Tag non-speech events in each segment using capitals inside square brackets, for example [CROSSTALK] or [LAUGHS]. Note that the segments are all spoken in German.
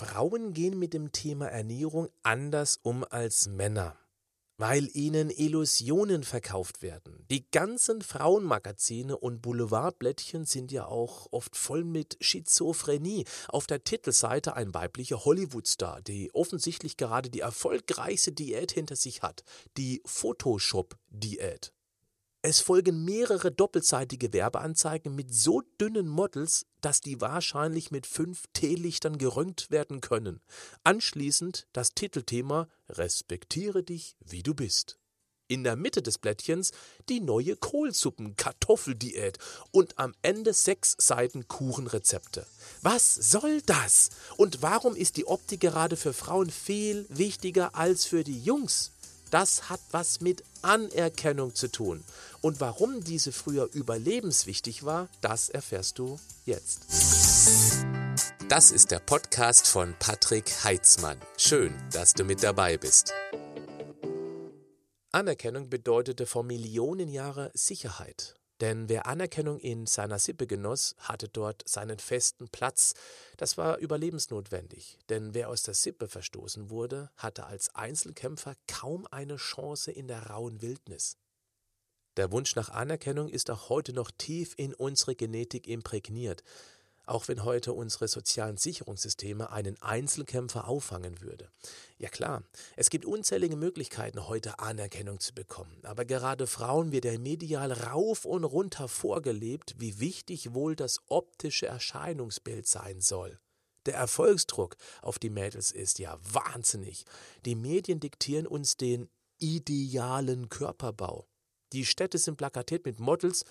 Frauen gehen mit dem Thema Ernährung anders um als Männer, weil ihnen Illusionen verkauft werden. Die ganzen Frauenmagazine und Boulevardblättchen sind ja auch oft voll mit Schizophrenie. Auf der Titelseite ein weiblicher Hollywoodstar, die offensichtlich gerade die erfolgreichste Diät hinter sich hat, die Photoshop-Diät. Es folgen mehrere doppelseitige Werbeanzeigen mit so dünnen Models, dass die wahrscheinlich mit fünf Teelichtern gerönt werden können. Anschließend das Titelthema Respektiere dich, wie du bist. In der Mitte des Blättchens die neue Kohlsuppen-Kartoffeldiät und am Ende sechs Seiten Kuchenrezepte. Was soll das? Und warum ist die Optik gerade für Frauen viel wichtiger als für die Jungs? Das hat was mit Anerkennung zu tun. Und warum diese früher überlebenswichtig war, das erfährst du jetzt. Das ist der Podcast von Patrick Heitzmann. Schön, dass du mit dabei bist. Anerkennung bedeutete vor Millionen Jahren Sicherheit. Denn wer Anerkennung in seiner Sippe genoss, hatte dort seinen festen Platz. Das war überlebensnotwendig, denn wer aus der Sippe verstoßen wurde, hatte als Einzelkämpfer kaum eine Chance in der rauen Wildnis. Der Wunsch nach Anerkennung ist auch heute noch tief in unsere Genetik imprägniert auch wenn heute unsere sozialen Sicherungssysteme einen Einzelkämpfer auffangen würde. Ja klar, es gibt unzählige Möglichkeiten, heute Anerkennung zu bekommen, aber gerade Frauen wird ja medial rauf und runter vorgelebt, wie wichtig wohl das optische Erscheinungsbild sein soll. Der Erfolgsdruck auf die Mädels ist ja wahnsinnig. Die Medien diktieren uns den idealen Körperbau. Die Städte sind plakatiert mit Models,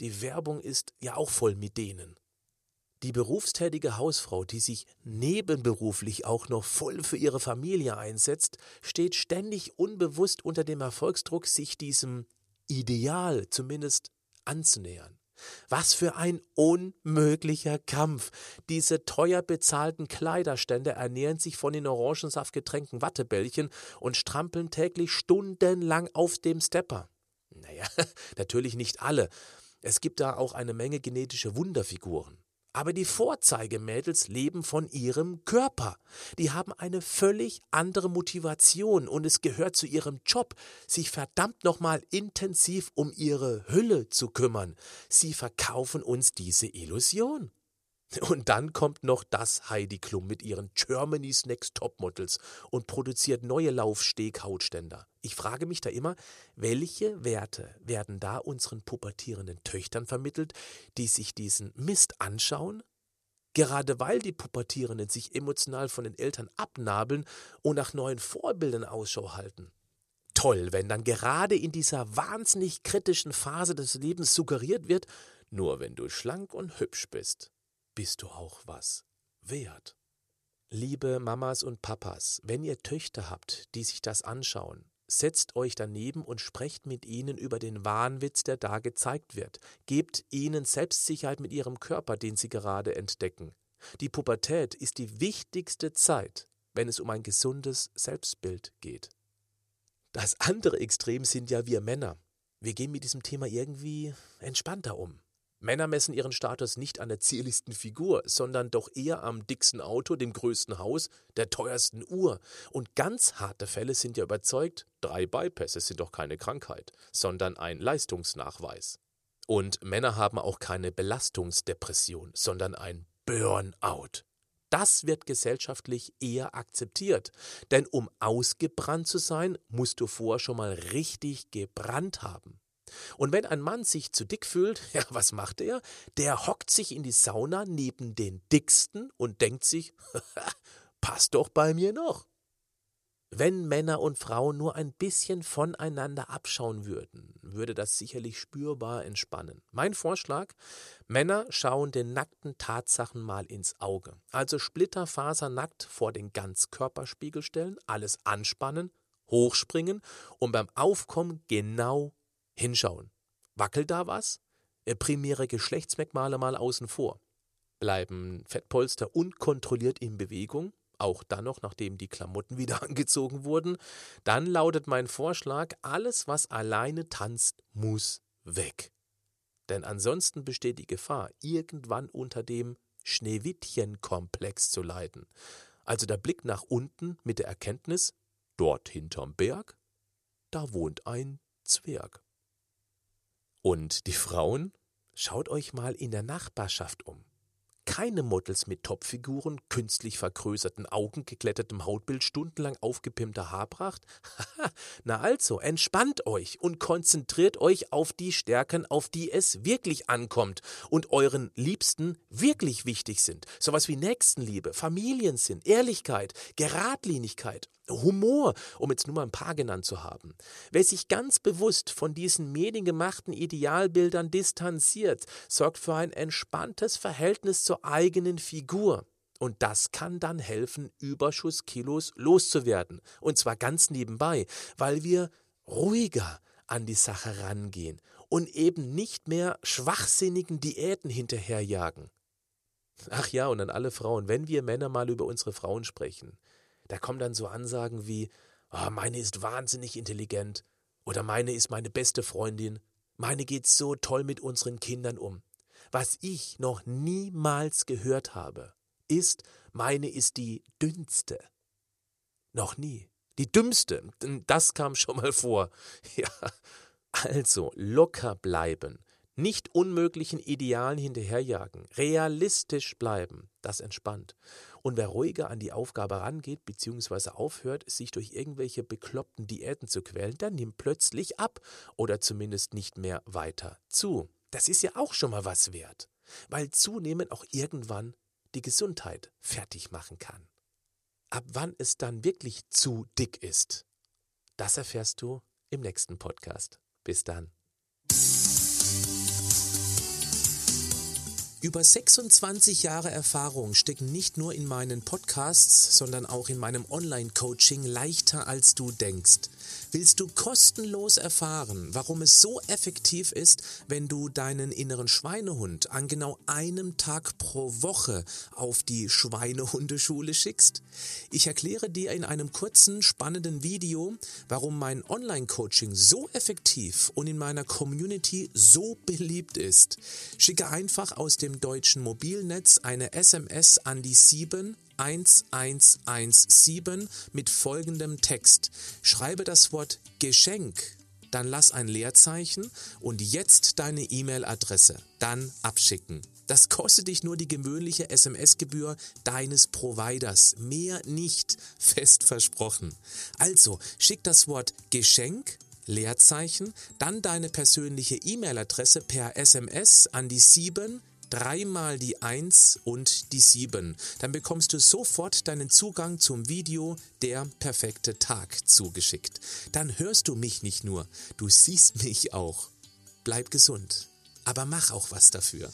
die Werbung ist ja auch voll mit denen. Die berufstätige Hausfrau, die sich nebenberuflich auch noch voll für ihre Familie einsetzt, steht ständig unbewusst unter dem Erfolgsdruck, sich diesem Ideal zumindest anzunähern. Was für ein unmöglicher Kampf. Diese teuer bezahlten Kleiderstände ernähren sich von den Orangensaft getränkten Wattebällchen und strampeln täglich stundenlang auf dem Stepper. Naja, [LAUGHS] natürlich nicht alle. Es gibt da auch eine Menge genetische Wunderfiguren. Aber die Vorzeigemädels leben von ihrem Körper. Die haben eine völlig andere Motivation und es gehört zu ihrem Job, sich verdammt nochmal intensiv um ihre Hülle zu kümmern. Sie verkaufen uns diese Illusion. Und dann kommt noch das Heidi Klum mit ihren Germany's Next Topmodels und produziert neue Laufsteg-Hautständer. Ich frage mich da immer, welche Werte werden da unseren pubertierenden Töchtern vermittelt, die sich diesen Mist anschauen? Gerade weil die Pubertierenden sich emotional von den Eltern abnabeln und nach neuen Vorbildern Ausschau halten. Toll, wenn dann gerade in dieser wahnsinnig kritischen Phase des Lebens suggeriert wird, nur wenn du schlank und hübsch bist bist du auch was wert. Liebe Mamas und Papas, wenn ihr Töchter habt, die sich das anschauen, setzt euch daneben und sprecht mit ihnen über den Wahnwitz, der da gezeigt wird. Gebt ihnen Selbstsicherheit mit ihrem Körper, den sie gerade entdecken. Die Pubertät ist die wichtigste Zeit, wenn es um ein gesundes Selbstbild geht. Das andere Extrem sind ja wir Männer. Wir gehen mit diesem Thema irgendwie entspannter um. Männer messen ihren Status nicht an der zierlichsten Figur, sondern doch eher am dicksten Auto, dem größten Haus, der teuersten Uhr. Und ganz harte Fälle sind ja überzeugt, drei Bypässe sind doch keine Krankheit, sondern ein Leistungsnachweis. Und Männer haben auch keine Belastungsdepression, sondern ein Burnout. Das wird gesellschaftlich eher akzeptiert. Denn um ausgebrannt zu sein, musst du vorher schon mal richtig gebrannt haben. Und wenn ein Mann sich zu dick fühlt, [LAUGHS] ja, was macht er? Der hockt sich in die Sauna neben den Dicksten und denkt sich, [LAUGHS] passt doch bei mir noch. Wenn Männer und Frauen nur ein bisschen voneinander abschauen würden, würde das sicherlich spürbar entspannen. Mein Vorschlag, Männer schauen den nackten Tatsachen mal ins Auge. Also splitterfasernackt vor den Ganzkörperspiegel stellen, alles anspannen, hochspringen und beim Aufkommen genau Hinschauen. Wackelt da was? Äh, primäre Geschlechtsmerkmale mal außen vor. Bleiben Fettpolster unkontrolliert in Bewegung, auch dann noch, nachdem die Klamotten [LAUGHS] wieder angezogen wurden, dann lautet mein Vorschlag, alles, was alleine tanzt, muss weg. Denn ansonsten besteht die Gefahr, irgendwann unter dem Schneewittchen-Komplex zu leiden. Also der Blick nach unten mit der Erkenntnis, dort hinterm Berg, da wohnt ein Zwerg. Und die Frauen, schaut euch mal in der Nachbarschaft um keine Models mit Topfiguren, künstlich vergrößerten Augen, geglättetem Hautbild, stundenlang aufgepimpter Haarpracht? [LAUGHS] Na also, entspannt euch und konzentriert euch auf die Stärken, auf die es wirklich ankommt und euren Liebsten wirklich wichtig sind. Sowas wie Nächstenliebe, Familiensinn, Ehrlichkeit, Geradlinigkeit. Humor, um jetzt nur mal ein paar genannt zu haben. Wer sich ganz bewusst von diesen mediengemachten Idealbildern distanziert, sorgt für ein entspanntes Verhältnis zur eigenen Figur. Und das kann dann helfen, Überschusskilos loszuwerden. Und zwar ganz nebenbei, weil wir ruhiger an die Sache rangehen und eben nicht mehr schwachsinnigen Diäten hinterherjagen. Ach ja, und an alle Frauen, wenn wir Männer mal über unsere Frauen sprechen, da kommen dann so Ansagen wie, oh, meine ist wahnsinnig intelligent oder meine ist meine beste Freundin, meine geht so toll mit unseren Kindern um. Was ich noch niemals gehört habe, ist, meine ist die dünnste. Noch nie. Die dümmste. Das kam schon mal vor. [LAUGHS] Ja. Also locker bleiben, nicht unmöglichen Idealen hinterherjagen, realistisch bleiben, das entspannt. Und wer ruhiger an die Aufgabe rangeht, beziehungsweise aufhört, sich durch irgendwelche bekloppten Diäten zu quälen, der nimmt plötzlich ab oder zumindest nicht mehr weiter zu. Das ist ja auch schon mal was wert, weil zunehmen auch irgendwann die Gesundheit fertig machen kann. Ab wann es dann wirklich zu dick ist, das erfährst du im nächsten Podcast. Bis dann. Über 26 Jahre Erfahrung stecken nicht nur in meinen Podcasts, sondern auch in meinem Online-Coaching leichter als du denkst. Willst du kostenlos erfahren, warum es so effektiv ist, wenn du deinen inneren Schweinehund an genau einem Tag pro Woche auf die Schweinehundeschule schickst? Ich erkläre dir in einem kurzen, spannenden Video, warum mein Online-Coaching so effektiv und in meiner Community so beliebt ist. Schicke einfach aus dem deutschen Mobilnetz eine SMS an die 7 1117 mit folgendem Text. Schreibe das Wort Geschenk, dann lass ein Leerzeichen und jetzt deine E-Mail-Adresse, dann abschicken. Das kostet dich nur die gewöhnliche SMS-Gebühr deines Providers, mehr nicht, [LAUGHS] fest versprochen. Also schick das Wort Geschenk Leerzeichen, dann deine persönliche E-Mail-Adresse per SMS an die 7 dreimal die 1 und die 7. Dann bekommst du sofort deinen Zugang zum Video Der perfekte Tag zugeschickt. Dann hörst du mich nicht nur, du siehst mich auch. Bleib gesund, aber mach auch was dafür.